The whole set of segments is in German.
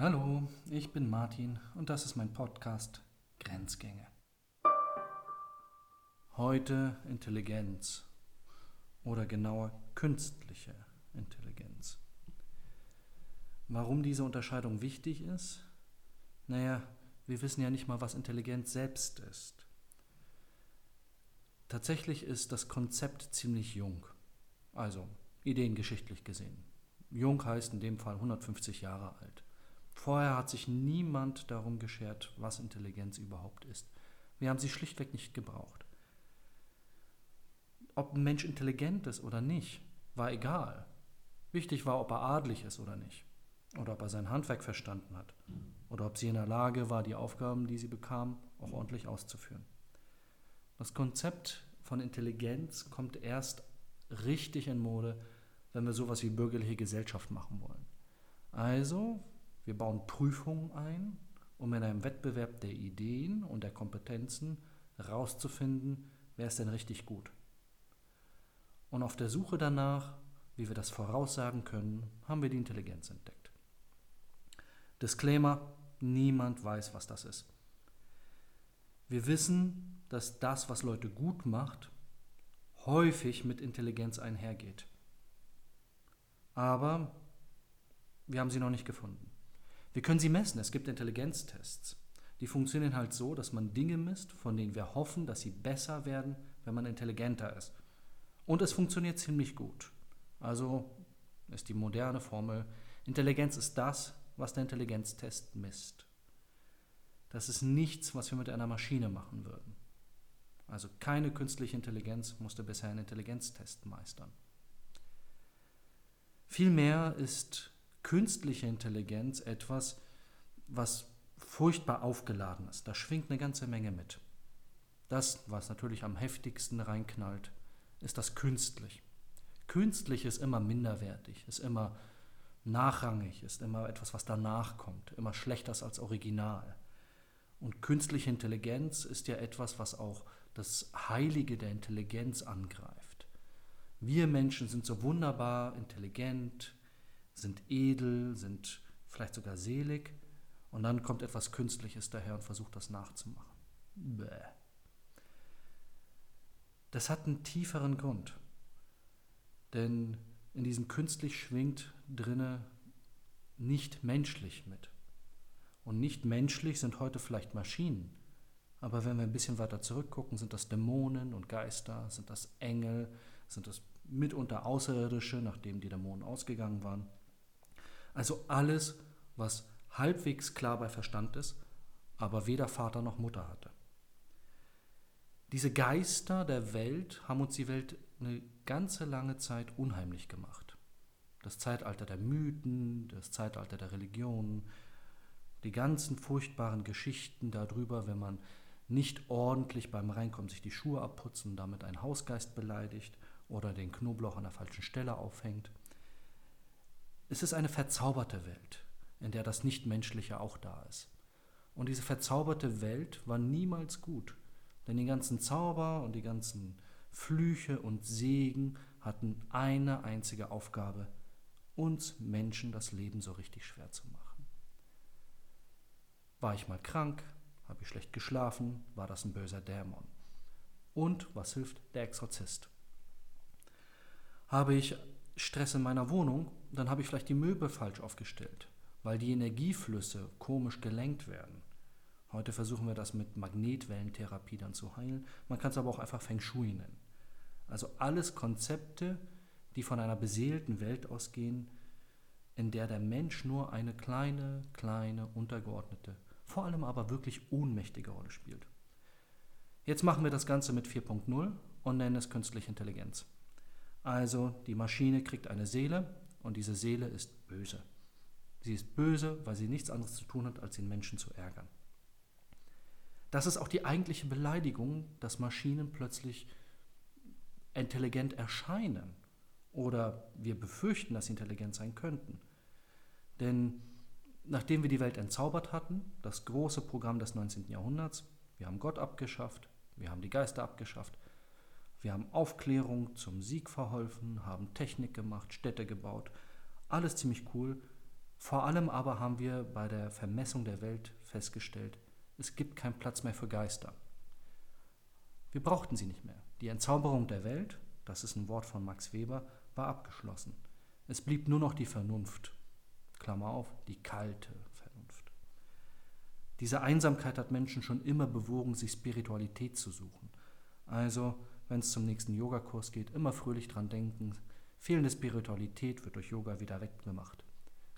Hallo, ich bin Martin und das ist mein Podcast Grenzgänge. Heute Intelligenz oder genauer künstliche Intelligenz. Warum diese Unterscheidung wichtig ist? Naja, wir wissen ja nicht mal, was Intelligenz selbst ist. Tatsächlich ist das Konzept ziemlich jung, also ideengeschichtlich gesehen. Jung heißt in dem Fall 150 Jahre alt. Vorher hat sich niemand darum geschert, was Intelligenz überhaupt ist. Wir haben sie schlichtweg nicht gebraucht. Ob ein Mensch intelligent ist oder nicht, war egal. Wichtig war, ob er adlig ist oder nicht. Oder ob er sein Handwerk verstanden hat. Oder ob sie in der Lage war, die Aufgaben, die sie bekam, auch ordentlich auszuführen. Das Konzept von Intelligenz kommt erst richtig in Mode, wenn wir sowas wie bürgerliche Gesellschaft machen wollen. Also wir bauen Prüfungen ein, um in einem Wettbewerb der Ideen und der Kompetenzen herauszufinden, wer ist denn richtig gut. Und auf der Suche danach, wie wir das voraussagen können, haben wir die Intelligenz entdeckt. Disclaimer, niemand weiß, was das ist. Wir wissen, dass das, was Leute gut macht, häufig mit Intelligenz einhergeht. Aber wir haben sie noch nicht gefunden. Wir können sie messen. Es gibt Intelligenztests. Die funktionieren halt so, dass man Dinge misst, von denen wir hoffen, dass sie besser werden, wenn man intelligenter ist. Und es funktioniert ziemlich gut. Also ist die moderne Formel, Intelligenz ist das, was der Intelligenztest misst. Das ist nichts, was wir mit einer Maschine machen würden. Also keine künstliche Intelligenz musste bisher einen Intelligenztest meistern. Vielmehr ist künstliche Intelligenz etwas, was furchtbar aufgeladen ist. Da schwingt eine ganze Menge mit. Das, was natürlich am heftigsten reinknallt, ist das künstlich. Künstlich ist immer minderwertig, ist immer nachrangig, ist immer etwas, was danach kommt, immer schlechter als Original. Und künstliche Intelligenz ist ja etwas, was auch das Heilige der Intelligenz angreift. Wir Menschen sind so wunderbar intelligent, sind edel, sind vielleicht sogar selig und dann kommt etwas Künstliches daher und versucht das nachzumachen. Bäh. Das hat einen tieferen Grund, denn in diesem künstlich schwingt drinne nicht menschlich mit. Und nicht menschlich sind heute vielleicht Maschinen, aber wenn wir ein bisschen weiter zurückgucken, sind das Dämonen und Geister, sind das Engel, sind das mitunter Außerirdische, nachdem die Dämonen ausgegangen waren. Also alles, was halbwegs klar bei Verstand ist, aber weder Vater noch Mutter hatte. Diese Geister der Welt haben uns die Welt eine ganze lange Zeit unheimlich gemacht. Das Zeitalter der Mythen, das Zeitalter der Religionen, die ganzen furchtbaren Geschichten darüber, wenn man nicht ordentlich beim Reinkommen sich die Schuhe abputzen, damit einen Hausgeist beleidigt oder den Knoblauch an der falschen Stelle aufhängt. Es ist eine verzauberte Welt, in der das Nichtmenschliche auch da ist. Und diese verzauberte Welt war niemals gut, denn die ganzen Zauber und die ganzen Flüche und Segen hatten eine einzige Aufgabe, uns Menschen das Leben so richtig schwer zu machen. War ich mal krank, habe ich schlecht geschlafen, war das ein böser Dämon. Und was hilft der Exorzist? Habe ich Stress in meiner Wohnung, dann habe ich vielleicht die Möbel falsch aufgestellt, weil die Energieflüsse komisch gelenkt werden. Heute versuchen wir das mit Magnetwellentherapie dann zu heilen. Man kann es aber auch einfach Feng Shui nennen. Also alles Konzepte, die von einer beseelten Welt ausgehen, in der der Mensch nur eine kleine, kleine, untergeordnete, vor allem aber wirklich ohnmächtige Rolle spielt. Jetzt machen wir das Ganze mit 4.0 und nennen es künstliche Intelligenz. Also die Maschine kriegt eine Seele und diese Seele ist böse. Sie ist böse, weil sie nichts anderes zu tun hat, als den Menschen zu ärgern. Das ist auch die eigentliche Beleidigung, dass Maschinen plötzlich intelligent erscheinen oder wir befürchten, dass sie intelligent sein könnten. Denn nachdem wir die Welt entzaubert hatten, das große Programm des 19. Jahrhunderts, wir haben Gott abgeschafft, wir haben die Geister abgeschafft, wir haben Aufklärung zum Sieg verholfen, haben Technik gemacht, Städte gebaut. Alles ziemlich cool. Vor allem aber haben wir bei der Vermessung der Welt festgestellt, es gibt keinen Platz mehr für Geister. Wir brauchten sie nicht mehr. Die Entzauberung der Welt, das ist ein Wort von Max Weber, war abgeschlossen. Es blieb nur noch die Vernunft. Klammer auf, die kalte Vernunft. Diese Einsamkeit hat Menschen schon immer bewogen, sich Spiritualität zu suchen. Also, wenn es zum nächsten Yogakurs geht, immer fröhlich dran denken, fehlende Spiritualität wird durch Yoga wieder weggemacht.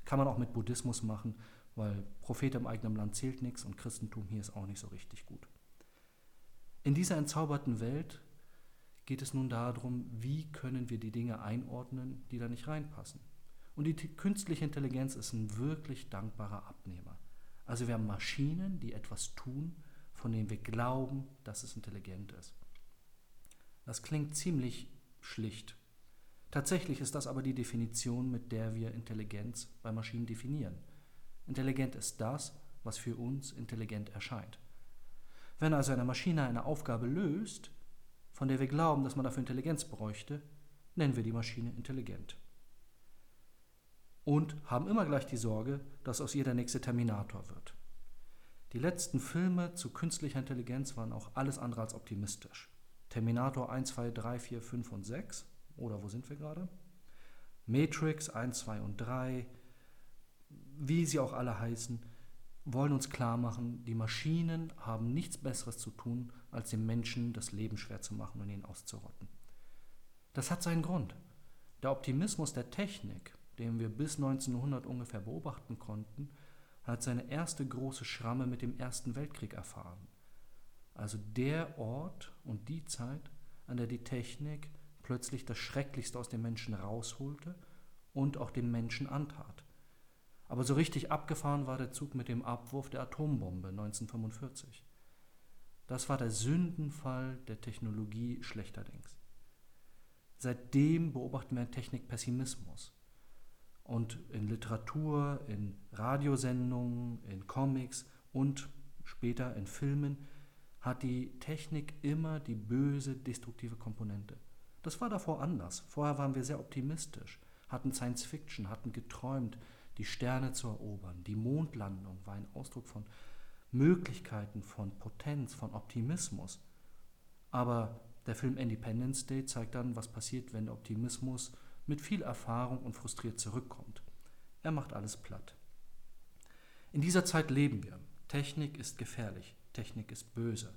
Kann man auch mit Buddhismus machen, weil Prophet im eigenen Land zählt nichts und Christentum hier ist auch nicht so richtig gut. In dieser entzauberten Welt geht es nun darum, wie können wir die Dinge einordnen, die da nicht reinpassen. Und die künstliche Intelligenz ist ein wirklich dankbarer Abnehmer. Also wir haben Maschinen, die etwas tun, von denen wir glauben, dass es intelligent ist. Das klingt ziemlich schlicht. Tatsächlich ist das aber die Definition, mit der wir Intelligenz bei Maschinen definieren. Intelligent ist das, was für uns intelligent erscheint. Wenn also eine Maschine eine Aufgabe löst, von der wir glauben, dass man dafür Intelligenz bräuchte, nennen wir die Maschine intelligent. Und haben immer gleich die Sorge, dass aus ihr der nächste Terminator wird. Die letzten Filme zu künstlicher Intelligenz waren auch alles andere als optimistisch. Terminator 1, 2, 3, 4, 5 und 6, oder wo sind wir gerade? Matrix 1, 2 und 3, wie sie auch alle heißen, wollen uns klar machen, die Maschinen haben nichts Besseres zu tun, als den Menschen das Leben schwer zu machen und ihn auszurotten. Das hat seinen Grund. Der Optimismus der Technik, den wir bis 1900 ungefähr beobachten konnten, hat seine erste große Schramme mit dem Ersten Weltkrieg erfahren. Also der Ort und die Zeit, an der die Technik plötzlich das Schrecklichste aus dem Menschen rausholte und auch dem Menschen antat. Aber so richtig abgefahren war der Zug mit dem Abwurf der Atombombe 1945. Das war der Sündenfall der Technologie schlechterdings. Seitdem beobachten wir Technikpessimismus. Und in Literatur, in Radiosendungen, in Comics und später in Filmen hat die Technik immer die böse, destruktive Komponente. Das war davor anders. Vorher waren wir sehr optimistisch, hatten Science Fiction, hatten geträumt, die Sterne zu erobern. Die Mondlandung war ein Ausdruck von Möglichkeiten, von Potenz, von Optimismus. Aber der Film Independence Day zeigt dann, was passiert, wenn der Optimismus mit viel Erfahrung und frustriert zurückkommt. Er macht alles platt. In dieser Zeit leben wir. Technik ist gefährlich, Technik ist böse.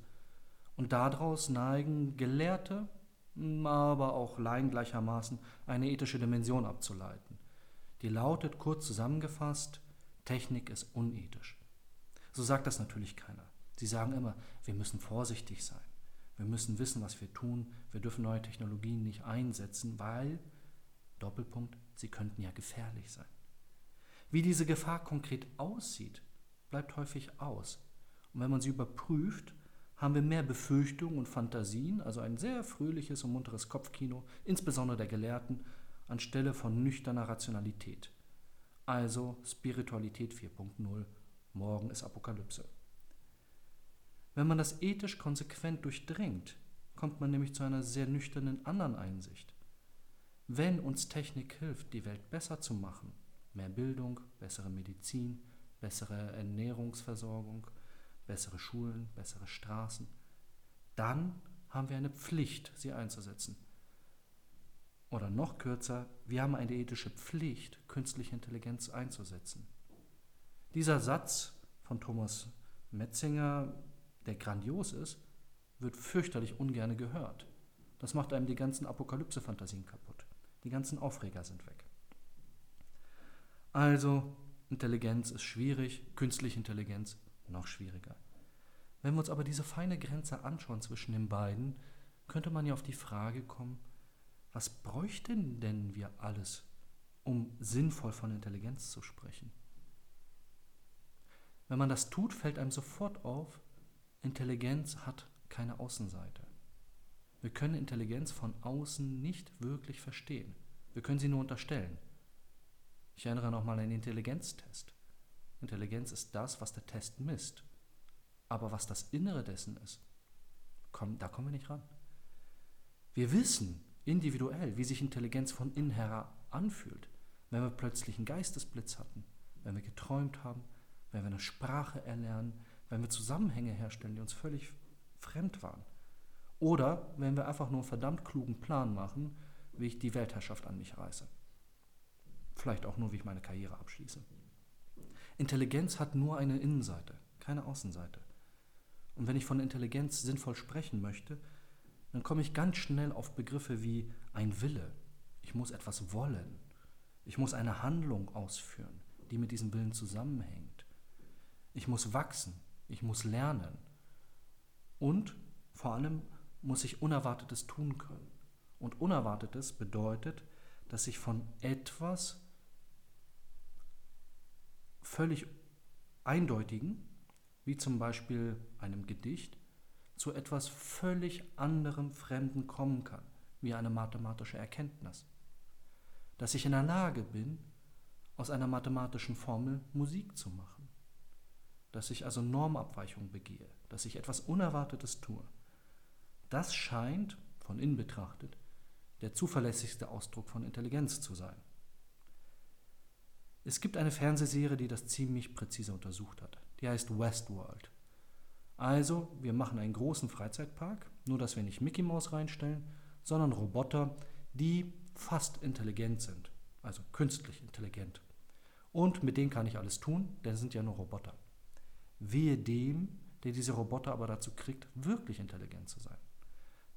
Und daraus neigen Gelehrte, aber auch Laien gleichermaßen, eine ethische Dimension abzuleiten. Die lautet kurz zusammengefasst, Technik ist unethisch. So sagt das natürlich keiner. Sie sagen immer, wir müssen vorsichtig sein. Wir müssen wissen, was wir tun. Wir dürfen neue Technologien nicht einsetzen, weil, Doppelpunkt, sie könnten ja gefährlich sein. Wie diese Gefahr konkret aussieht, bleibt häufig aus. Und wenn man sie überprüft, haben wir mehr Befürchtungen und Fantasien, also ein sehr fröhliches und munteres Kopfkino, insbesondere der Gelehrten, anstelle von nüchterner Rationalität. Also Spiritualität 4.0, morgen ist Apokalypse. Wenn man das ethisch konsequent durchdringt, kommt man nämlich zu einer sehr nüchternen anderen Einsicht. Wenn uns Technik hilft, die Welt besser zu machen, mehr Bildung, bessere Medizin, bessere Ernährungsversorgung, bessere Schulen, bessere Straßen, dann haben wir eine Pflicht, sie einzusetzen. Oder noch kürzer, wir haben eine ethische Pflicht, künstliche Intelligenz einzusetzen. Dieser Satz von Thomas Metzinger, der grandios ist, wird fürchterlich ungern gehört. Das macht einem die ganzen Apokalypse-Fantasien kaputt. Die ganzen Aufreger sind weg. Also, Intelligenz ist schwierig, künstliche Intelligenz noch schwieriger. Wenn wir uns aber diese feine Grenze anschauen zwischen den beiden, könnte man ja auf die Frage kommen, was bräuchten denn wir alles, um sinnvoll von Intelligenz zu sprechen? Wenn man das tut, fällt einem sofort auf, Intelligenz hat keine Außenseite. Wir können Intelligenz von außen nicht wirklich verstehen. Wir können sie nur unterstellen. Ich erinnere nochmal an den Intelligenztest. Intelligenz ist das, was der Test misst. Aber was das Innere dessen ist, komm, da kommen wir nicht ran. Wir wissen, individuell, wie sich Intelligenz von innen her anfühlt, wenn wir plötzlich einen Geistesblitz hatten, wenn wir geträumt haben, wenn wir eine Sprache erlernen, wenn wir Zusammenhänge herstellen, die uns völlig fremd waren. Oder wenn wir einfach nur einen verdammt klugen Plan machen, wie ich die Weltherrschaft an mich reiße. Vielleicht auch nur, wie ich meine Karriere abschließe. Intelligenz hat nur eine Innenseite, keine Außenseite. Und wenn ich von Intelligenz sinnvoll sprechen möchte, dann komme ich ganz schnell auf Begriffe wie ein Wille. Ich muss etwas wollen. Ich muss eine Handlung ausführen, die mit diesem Willen zusammenhängt. Ich muss wachsen. Ich muss lernen. Und vor allem muss ich Unerwartetes tun können. Und Unerwartetes bedeutet, dass ich von etwas völlig Eindeutigen, wie zum Beispiel einem Gedicht, zu etwas völlig anderem Fremden kommen kann, wie eine mathematische Erkenntnis. Dass ich in der Lage bin, aus einer mathematischen Formel Musik zu machen. Dass ich also Normabweichung begehe, dass ich etwas Unerwartetes tue. Das scheint, von innen betrachtet, der zuverlässigste Ausdruck von Intelligenz zu sein. Es gibt eine Fernsehserie, die das ziemlich präzise untersucht hat. Die heißt Westworld. Also, wir machen einen großen Freizeitpark, nur dass wir nicht Mickey Mouse reinstellen, sondern Roboter, die fast intelligent sind, also künstlich intelligent. Und mit denen kann ich alles tun, denn sind ja nur Roboter. Wehe dem, der diese Roboter aber dazu kriegt, wirklich intelligent zu sein.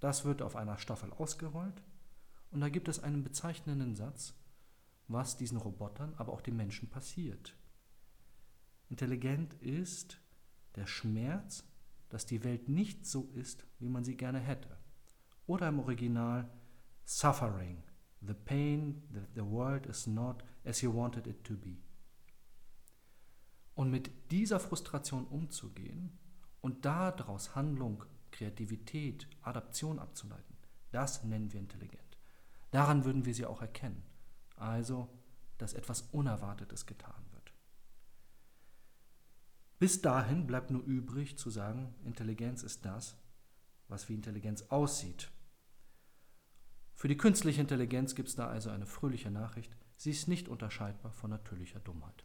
Das wird auf einer Staffel ausgerollt und da gibt es einen bezeichnenden Satz, was diesen Robotern, aber auch den Menschen passiert. Intelligent ist der Schmerz, dass die Welt nicht so ist, wie man sie gerne hätte. Oder im Original Suffering, the pain that the world is not as you wanted it to be. Und mit dieser Frustration umzugehen und daraus Handlung, Kreativität, Adaption abzuleiten, das nennen wir intelligent. Daran würden wir sie auch erkennen. Also, dass etwas Unerwartetes getan wird. Bis dahin bleibt nur übrig zu sagen, Intelligenz ist das, was wie Intelligenz aussieht. Für die künstliche Intelligenz gibt es da also eine fröhliche Nachricht, sie ist nicht unterscheidbar von natürlicher Dummheit.